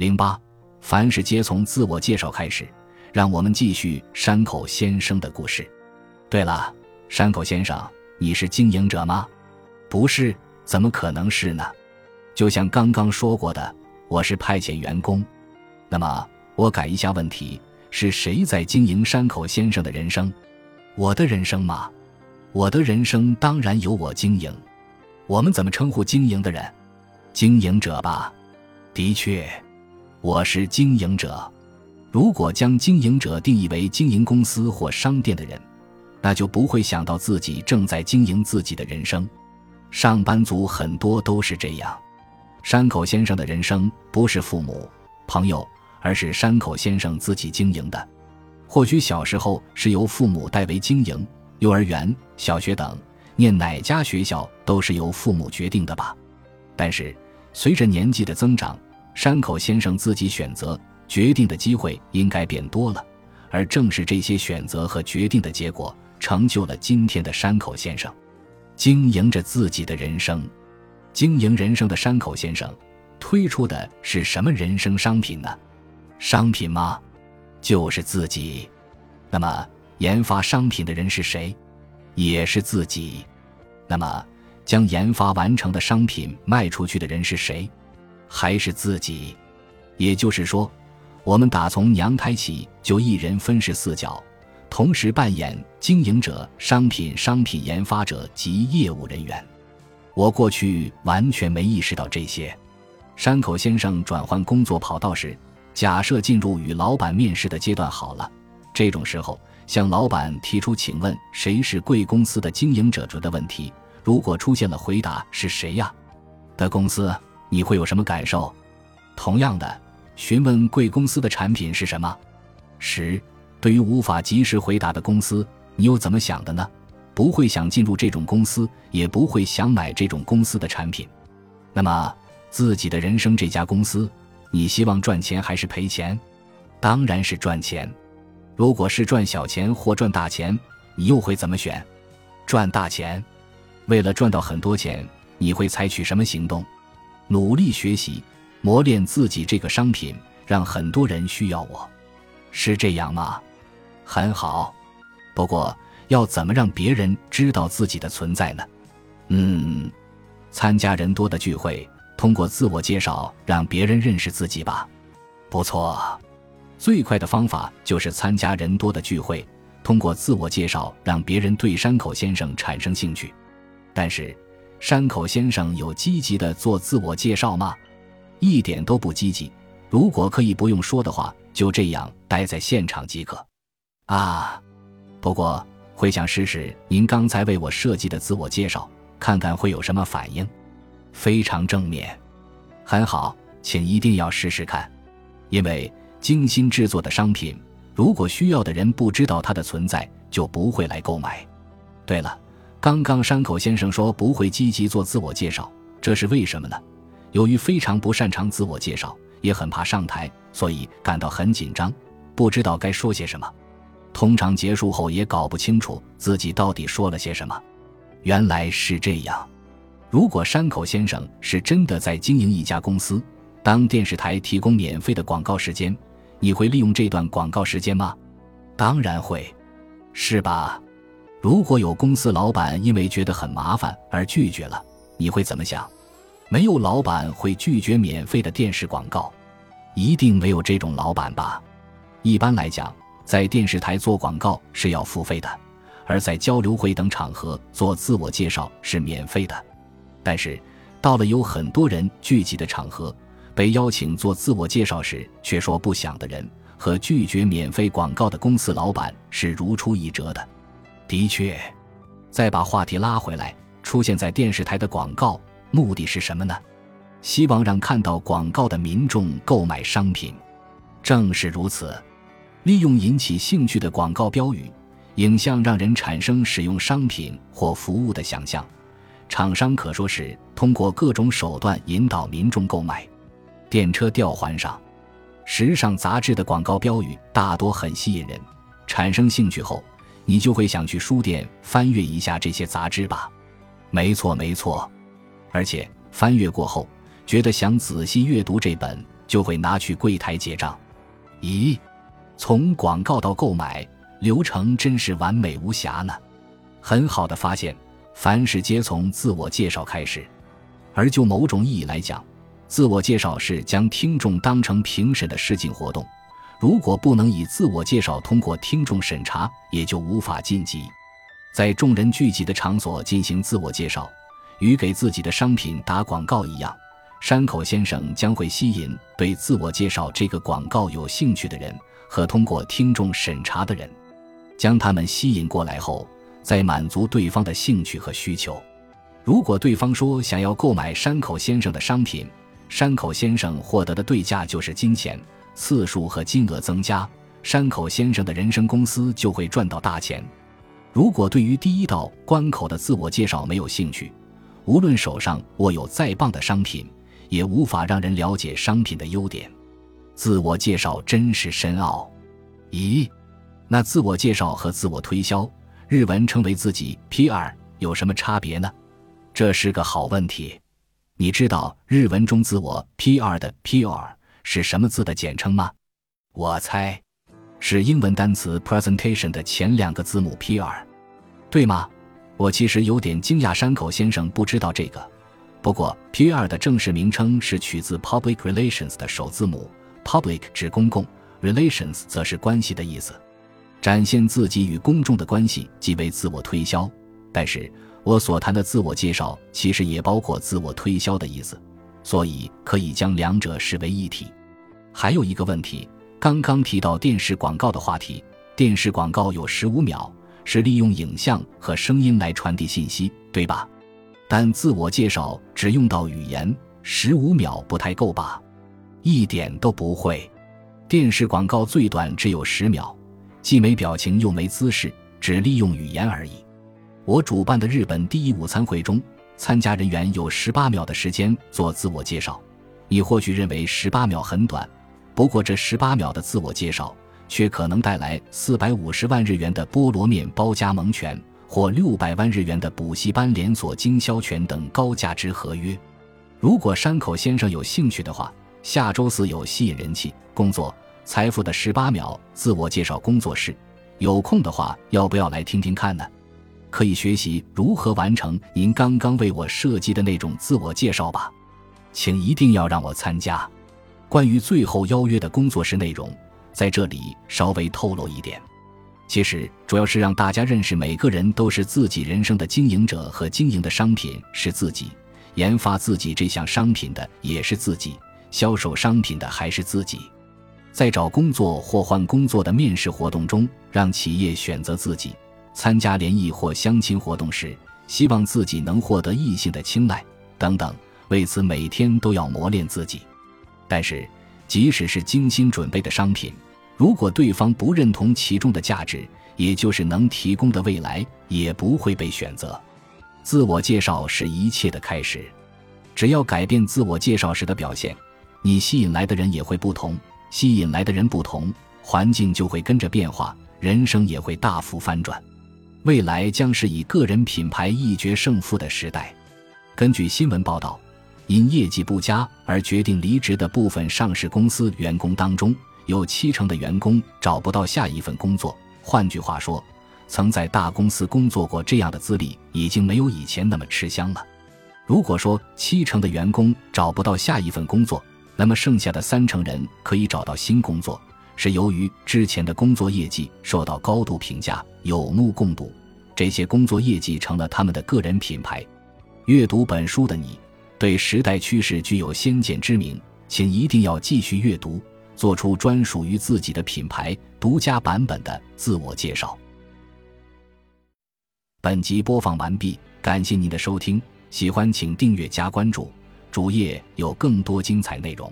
零八，凡事皆从自我介绍开始。让我们继续山口先生的故事。对了，山口先生，你是经营者吗？不是，怎么可能是呢？就像刚刚说过的，我是派遣员工。那么，我改一下问题：是谁在经营山口先生的人生？我的人生吗？我的人生当然由我经营。我们怎么称呼经营的人？经营者吧。的确，我是经营者。如果将经营者定义为经营公司或商店的人，那就不会想到自己正在经营自己的人生。上班族很多都是这样。山口先生的人生不是父母、朋友，而是山口先生自己经营的。或许小时候是由父母代为经营，幼儿园、小学等念哪家学校都是由父母决定的吧。但是随着年纪的增长，山口先生自己选择。决定的机会应该变多了，而正是这些选择和决定的结果，成就了今天的山口先生，经营着自己的人生。经营人生的山口先生，推出的是什么人生商品呢？商品吗？就是自己。那么，研发商品的人是谁？也是自己。那么，将研发完成的商品卖出去的人是谁？还是自己？也就是说。我们打从娘胎起就一人分饰四角，同时扮演经营者、商品、商品研发者及业务人员。我过去完全没意识到这些。山口先生转换工作跑道时，假设进入与老板面试的阶段好了。这种时候，向老板提出“请问谁是贵公司的经营者”这的问题，如果出现了回答“是谁呀”的公司，你会有什么感受？同样的。询问贵公司的产品是什么？十，对于无法及时回答的公司，你又怎么想的呢？不会想进入这种公司，也不会想买这种公司的产品。那么，自己的人生这家公司，你希望赚钱还是赔钱？当然是赚钱。如果是赚小钱或赚大钱，你又会怎么选？赚大钱。为了赚到很多钱，你会采取什么行动？努力学习。磨练自己这个商品，让很多人需要我，是这样吗？很好，不过要怎么让别人知道自己的存在呢？嗯，参加人多的聚会，通过自我介绍让别人认识自己吧。不错，最快的方法就是参加人多的聚会，通过自我介绍让别人对山口先生产生兴趣。但是，山口先生有积极的做自我介绍吗？一点都不积极。如果可以不用说的话，就这样待在现场即可。啊，不过会想试试您刚才为我设计的自我介绍，看看会有什么反应。非常正面，很好，请一定要试试看。因为精心制作的商品，如果需要的人不知道它的存在，就不会来购买。对了，刚刚山口先生说不会积极做自我介绍，这是为什么呢？由于非常不擅长自我介绍，也很怕上台，所以感到很紧张，不知道该说些什么。通常结束后也搞不清楚自己到底说了些什么。原来是这样。如果山口先生是真的在经营一家公司，当电视台提供免费的广告时间，你会利用这段广告时间吗？当然会，是吧？如果有公司老板因为觉得很麻烦而拒绝了，你会怎么想？没有老板会拒绝免费的电视广告，一定没有这种老板吧？一般来讲，在电视台做广告是要付费的，而在交流会等场合做自我介绍是免费的。但是，到了有很多人聚集的场合，被邀请做自我介绍时却说不想的人，和拒绝免费广告的公司老板是如出一辙的。的确，再把话题拉回来，出现在电视台的广告。目的是什么呢？希望让看到广告的民众购买商品。正是如此，利用引起兴趣的广告标语、影像，让人产生使用商品或服务的想象。厂商可说是通过各种手段引导民众购买。电车吊环上，时尚杂志的广告标语大多很吸引人。产生兴趣后，你就会想去书店翻阅一下这些杂志吧？没错，没错。而且翻阅过后，觉得想仔细阅读这本就会拿去柜台结账。咦，从广告到购买流程真是完美无瑕呢。很好的发现，凡事皆从自我介绍开始。而就某种意义来讲，自我介绍是将听众当成评审的试镜活动。如果不能以自我介绍通过听众审查，也就无法晋级。在众人聚集的场所进行自我介绍，与给自己的商品打广告一样，山口先生将会吸引对自我介绍这个广告有兴趣的人和通过听众审查的人，将他们吸引过来后，再满足对方的兴趣和需求。如果对方说想要购买山口先生的商品，山口先生获得的对价就是金钱，次数和金额增加，山口先生的人生公司就会赚到大钱。如果对于第一道关口的自我介绍没有兴趣，无论手上握有再棒的商品，也无法让人了解商品的优点。自我介绍真是深奥。咦，那自我介绍和自我推销，日文称为自己 PR，有什么差别呢？这是个好问题。你知道日文中自我 PR 的 PR 是什么字的简称吗？我猜。是英文单词 presentation 的前两个字母 PR，对吗？我其实有点惊讶，山口先生不知道这个。不过 PR 的正式名称是取自 public relations 的首字母，public 指公共，relations 则是关系的意思。展现自己与公众的关系即为自我推销。但是我所谈的自我介绍其实也包括自我推销的意思，所以可以将两者视为一体。还有一个问题。刚刚提到电视广告的话题，电视广告有十五秒，是利用影像和声音来传递信息，对吧？但自我介绍只用到语言，十五秒不太够吧？一点都不会。电视广告最短只有十秒，既没表情又没姿势，只利用语言而已。我主办的日本第一午餐会中，参加人员有十八秒的时间做自我介绍，你或许认为十八秒很短。不过，这十八秒的自我介绍却可能带来四百五十万日元的菠萝面包加盟权，或六百万日元的补习班连锁经销权等高价值合约。如果山口先生有兴趣的话，下周四有吸引人气、工作、财富的十八秒自我介绍工作室，有空的话，要不要来听听看呢？可以学习如何完成您刚刚为我设计的那种自我介绍吧，请一定要让我参加。关于最后邀约的工作室内容，在这里稍微透露一点。其实主要是让大家认识，每个人都是自己人生的经营者，和经营的商品是自己，研发自己这项商品的也是自己，销售商品的还是自己。在找工作或换工作的面试活动中，让企业选择自己；参加联谊或相亲活动时，希望自己能获得异性的青睐等等。为此，每天都要磨练自己。但是，即使是精心准备的商品，如果对方不认同其中的价值，也就是能提供的未来，也不会被选择。自我介绍是一切的开始，只要改变自我介绍时的表现，你吸引来的人也会不同。吸引来的人不同，环境就会跟着变化，人生也会大幅翻转。未来将是以个人品牌一决胜负的时代。根据新闻报道。因业绩不佳而决定离职的部分上市公司员工当中，有七成的员工找不到下一份工作。换句话说，曾在大公司工作过这样的资历已经没有以前那么吃香了。如果说七成的员工找不到下一份工作，那么剩下的三成人可以找到新工作，是由于之前的工作业绩受到高度评价，有目共睹。这些工作业绩成了他们的个人品牌。阅读本书的你。对时代趋势具有先见之明，请一定要继续阅读，做出专属于自己的品牌独家版本的自我介绍。本集播放完毕，感谢您的收听，喜欢请订阅加关注，主页有更多精彩内容。